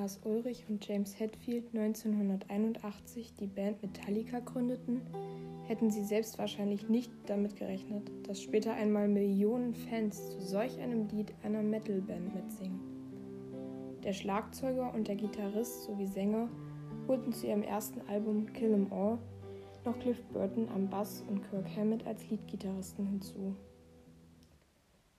Lars Ulrich und James Hetfield 1981 die Band Metallica gründeten, hätten sie selbst wahrscheinlich nicht damit gerechnet, dass später einmal Millionen Fans zu solch einem Lied einer Metalband mitsingen. Der Schlagzeuger und der Gitarrist sowie Sänger holten zu ihrem ersten Album Kill 'Em All noch Cliff Burton am Bass und Kirk Hammett als Leadgitarristen hinzu.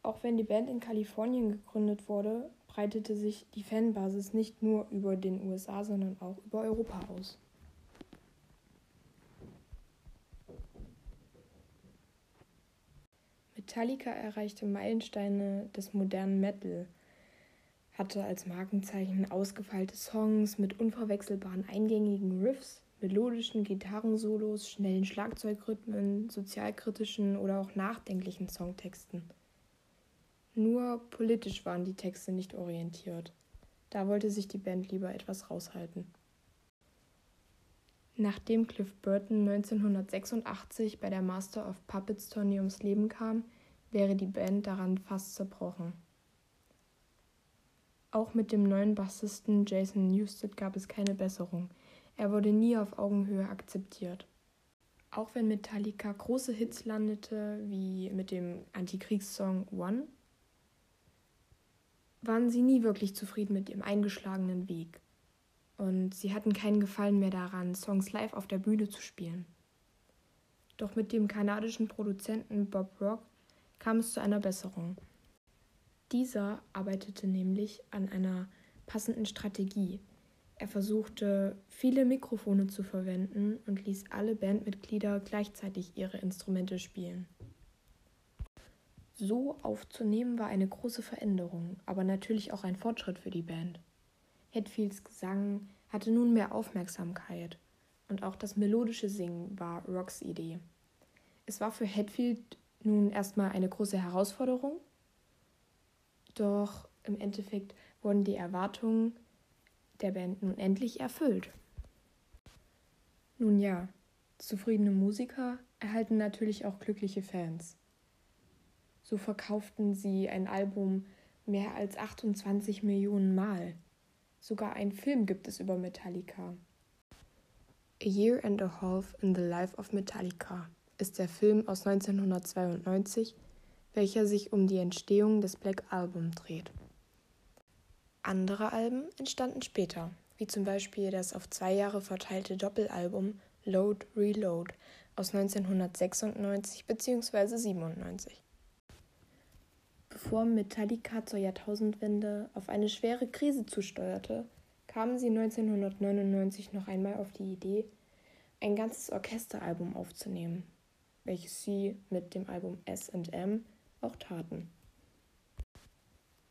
Auch wenn die Band in Kalifornien gegründet wurde, breitete sich die Fanbasis nicht nur über den USA, sondern auch über Europa aus. Metallica erreichte Meilensteine des modernen Metal, hatte als Markenzeichen ausgefeilte Songs mit unverwechselbaren eingängigen Riffs, melodischen Gitarrensolos, schnellen Schlagzeugrhythmen, sozialkritischen oder auch nachdenklichen Songtexten. Nur politisch waren die Texte nicht orientiert. Da wollte sich die Band lieber etwas raushalten. Nachdem Cliff Burton 1986 bei der Master of Puppets Tournee ums Leben kam, wäre die Band daran fast zerbrochen. Auch mit dem neuen Bassisten Jason Newsted gab es keine Besserung. Er wurde nie auf Augenhöhe akzeptiert. Auch wenn Metallica große Hits landete, wie mit dem Antikriegssong One, waren sie nie wirklich zufrieden mit ihrem eingeschlagenen Weg. Und sie hatten keinen Gefallen mehr daran, Songs live auf der Bühne zu spielen. Doch mit dem kanadischen Produzenten Bob Rock kam es zu einer Besserung. Dieser arbeitete nämlich an einer passenden Strategie. Er versuchte, viele Mikrofone zu verwenden und ließ alle Bandmitglieder gleichzeitig ihre Instrumente spielen. So aufzunehmen war eine große Veränderung, aber natürlich auch ein Fortschritt für die Band. Hetfields Gesang hatte nun mehr Aufmerksamkeit und auch das melodische Singen war Rocks Idee. Es war für Hetfield nun erstmal eine große Herausforderung, doch im Endeffekt wurden die Erwartungen der Band nun endlich erfüllt. Nun ja, zufriedene Musiker erhalten natürlich auch glückliche Fans. So verkauften sie ein Album mehr als 28 Millionen Mal. Sogar einen Film gibt es über Metallica. A Year and a Half in the Life of Metallica ist der Film aus 1992, welcher sich um die Entstehung des Black Album dreht. Andere Alben entstanden später, wie zum Beispiel das auf zwei Jahre verteilte Doppelalbum Load Reload aus 1996 bzw. 97 bevor Metallica zur Jahrtausendwende auf eine schwere Krise zusteuerte, kamen sie 1999 noch einmal auf die Idee, ein ganzes Orchesteralbum aufzunehmen, welches sie mit dem Album SM auch taten.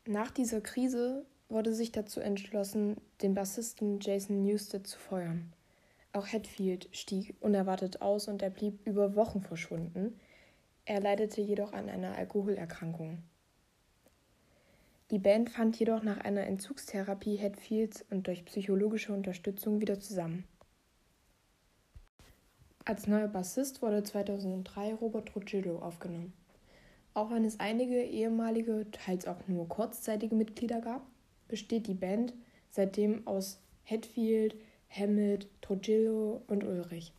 Nach dieser Krise wurde sich dazu entschlossen, den Bassisten Jason Newsted zu feuern. Auch Hetfield stieg unerwartet aus und er blieb über Wochen verschwunden. Er leidete jedoch an einer Alkoholerkrankung. Die Band fand jedoch nach einer Entzugstherapie Hetfields und durch psychologische Unterstützung wieder zusammen. Als neuer Bassist wurde 2003 Robert Trujillo aufgenommen. Auch wenn es einige ehemalige, teils auch nur kurzzeitige Mitglieder gab, besteht die Band seitdem aus Hetfield, Hammett, Trujillo und Ulrich.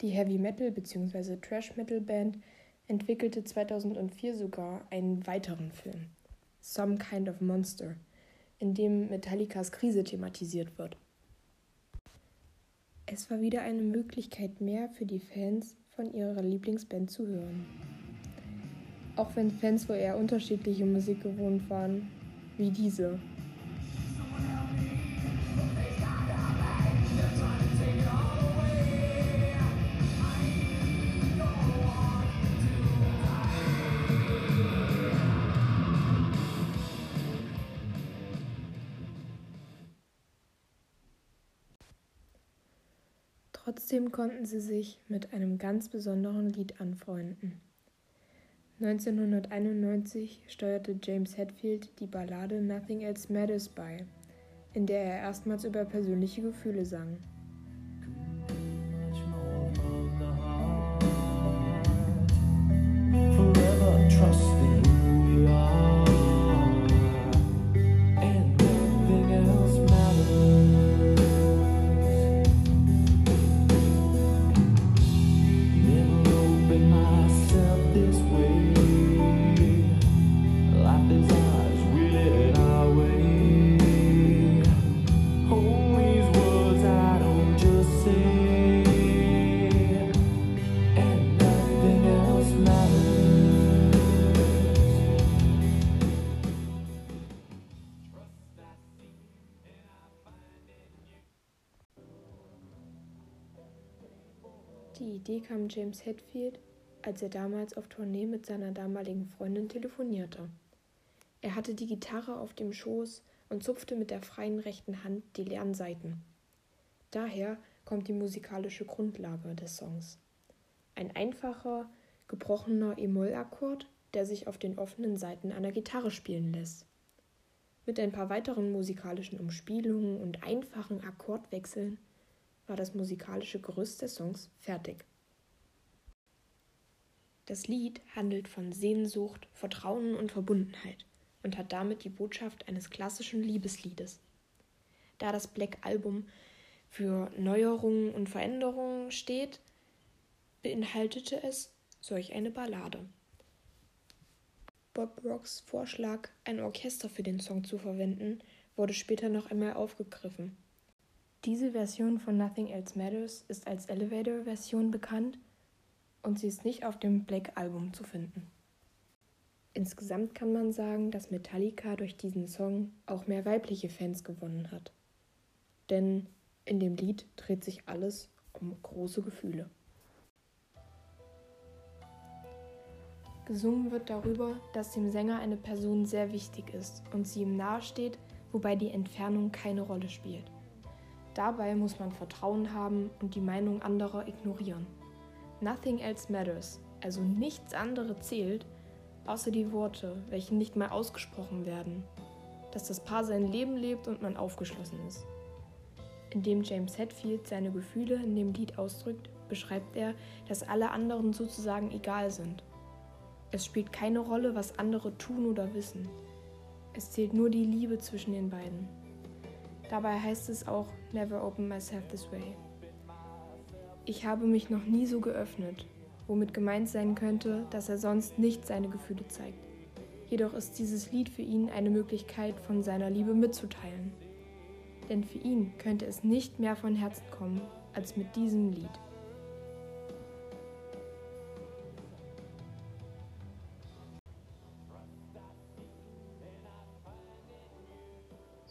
Die Heavy Metal bzw. Trash Metal Band entwickelte 2004 sogar einen weiteren Film. Some Kind of Monster, in dem Metallicas Krise thematisiert wird. Es war wieder eine Möglichkeit mehr für die Fans, von ihrer Lieblingsband zu hören. Auch wenn Fans wohl eher unterschiedliche Musik gewohnt waren, wie diese. Trotzdem konnten sie sich mit einem ganz besonderen Lied anfreunden. 1991 steuerte James Hetfield die Ballade Nothing Else Matters bei, in der er erstmals über persönliche Gefühle sang. Die Idee kam James Hetfield, als er damals auf Tournee mit seiner damaligen Freundin telefonierte. Er hatte die Gitarre auf dem Schoß und zupfte mit der freien rechten Hand die leeren Saiten. Daher kommt die musikalische Grundlage des Songs. Ein einfacher, gebrochener E-Moll-Akkord, der sich auf den offenen Saiten einer Gitarre spielen lässt. Mit ein paar weiteren musikalischen Umspielungen und einfachen Akkordwechseln war das musikalische Gerüst des Songs fertig. Das Lied handelt von Sehnsucht, Vertrauen und Verbundenheit und hat damit die Botschaft eines klassischen Liebesliedes. Da das Black Album für Neuerungen und Veränderungen steht, beinhaltete es solch eine Ballade. Bob Rocks Vorschlag, ein Orchester für den Song zu verwenden, wurde später noch einmal aufgegriffen. Diese Version von Nothing Else Matters ist als Elevator-Version bekannt und sie ist nicht auf dem Black Album zu finden. Insgesamt kann man sagen, dass Metallica durch diesen Song auch mehr weibliche Fans gewonnen hat. Denn in dem Lied dreht sich alles um große Gefühle. Gesungen wird darüber, dass dem Sänger eine Person sehr wichtig ist und sie ihm nahesteht, wobei die Entfernung keine Rolle spielt. Dabei muss man Vertrauen haben und die Meinung anderer ignorieren. Nothing else matters, also nichts anderes zählt, außer die Worte, welche nicht mal ausgesprochen werden, dass das Paar sein Leben lebt und man aufgeschlossen ist. Indem James Hetfield seine Gefühle in dem Lied ausdrückt, beschreibt er, dass alle anderen sozusagen egal sind. Es spielt keine Rolle, was andere tun oder wissen. Es zählt nur die Liebe zwischen den beiden. Dabei heißt es auch Never open myself this way. Ich habe mich noch nie so geöffnet, womit gemeint sein könnte, dass er sonst nicht seine Gefühle zeigt. Jedoch ist dieses Lied für ihn eine Möglichkeit, von seiner Liebe mitzuteilen. Denn für ihn könnte es nicht mehr von Herzen kommen als mit diesem Lied.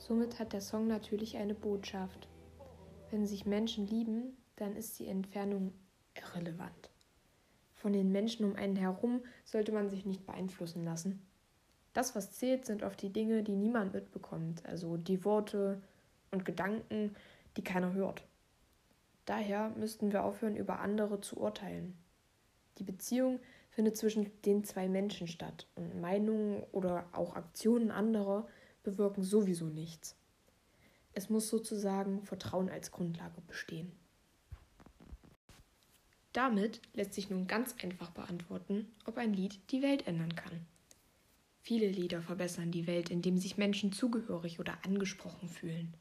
Somit hat der Song natürlich eine Botschaft. Wenn sich Menschen lieben, dann ist die Entfernung irrelevant. Von den Menschen um einen herum sollte man sich nicht beeinflussen lassen. Das, was zählt, sind oft die Dinge, die niemand mitbekommt, also die Worte und Gedanken, die keiner hört. Daher müssten wir aufhören, über andere zu urteilen. Die Beziehung findet zwischen den zwei Menschen statt und Meinungen oder auch Aktionen anderer bewirken sowieso nichts. Es muss sozusagen Vertrauen als Grundlage bestehen. Damit lässt sich nun ganz einfach beantworten, ob ein Lied die Welt ändern kann. Viele Lieder verbessern die Welt, indem sich Menschen zugehörig oder angesprochen fühlen.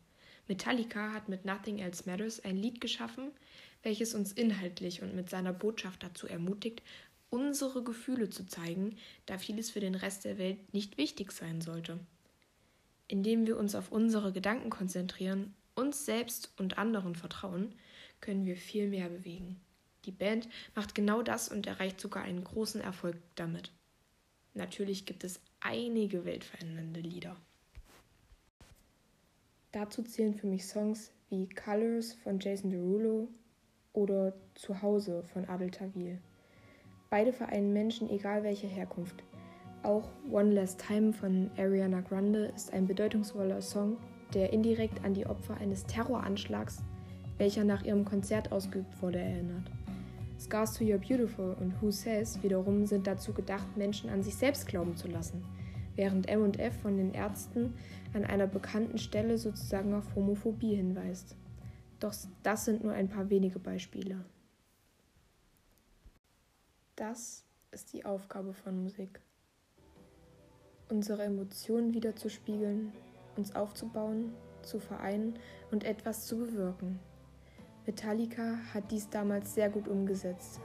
Metallica hat mit Nothing Else Matters ein Lied geschaffen, welches uns inhaltlich und mit seiner Botschaft dazu ermutigt, unsere Gefühle zu zeigen, da vieles für den Rest der Welt nicht wichtig sein sollte. Indem wir uns auf unsere Gedanken konzentrieren, uns selbst und anderen vertrauen, können wir viel mehr bewegen. Die Band macht genau das und erreicht sogar einen großen Erfolg damit. Natürlich gibt es einige weltverändernde Lieder. Dazu zählen für mich Songs wie Colors von Jason Derulo oder Zuhause von Adel Tawil. Beide vereinen Menschen egal welcher Herkunft. Auch One Last Time von Ariana Grande ist ein bedeutungsvoller Song, der indirekt an die Opfer eines Terroranschlags, welcher nach ihrem Konzert ausgeübt wurde, erinnert. Scars to Your Beautiful und Who Says wiederum sind dazu gedacht, Menschen an sich selbst glauben zu lassen, während M&F von den Ärzten an einer bekannten Stelle sozusagen auf Homophobie hinweist. Doch das sind nur ein paar wenige Beispiele. Das ist die Aufgabe von Musik. Unsere Emotionen wiederzuspiegeln, uns aufzubauen, zu vereinen und etwas zu bewirken. Metallica hat dies damals sehr gut umgesetzt.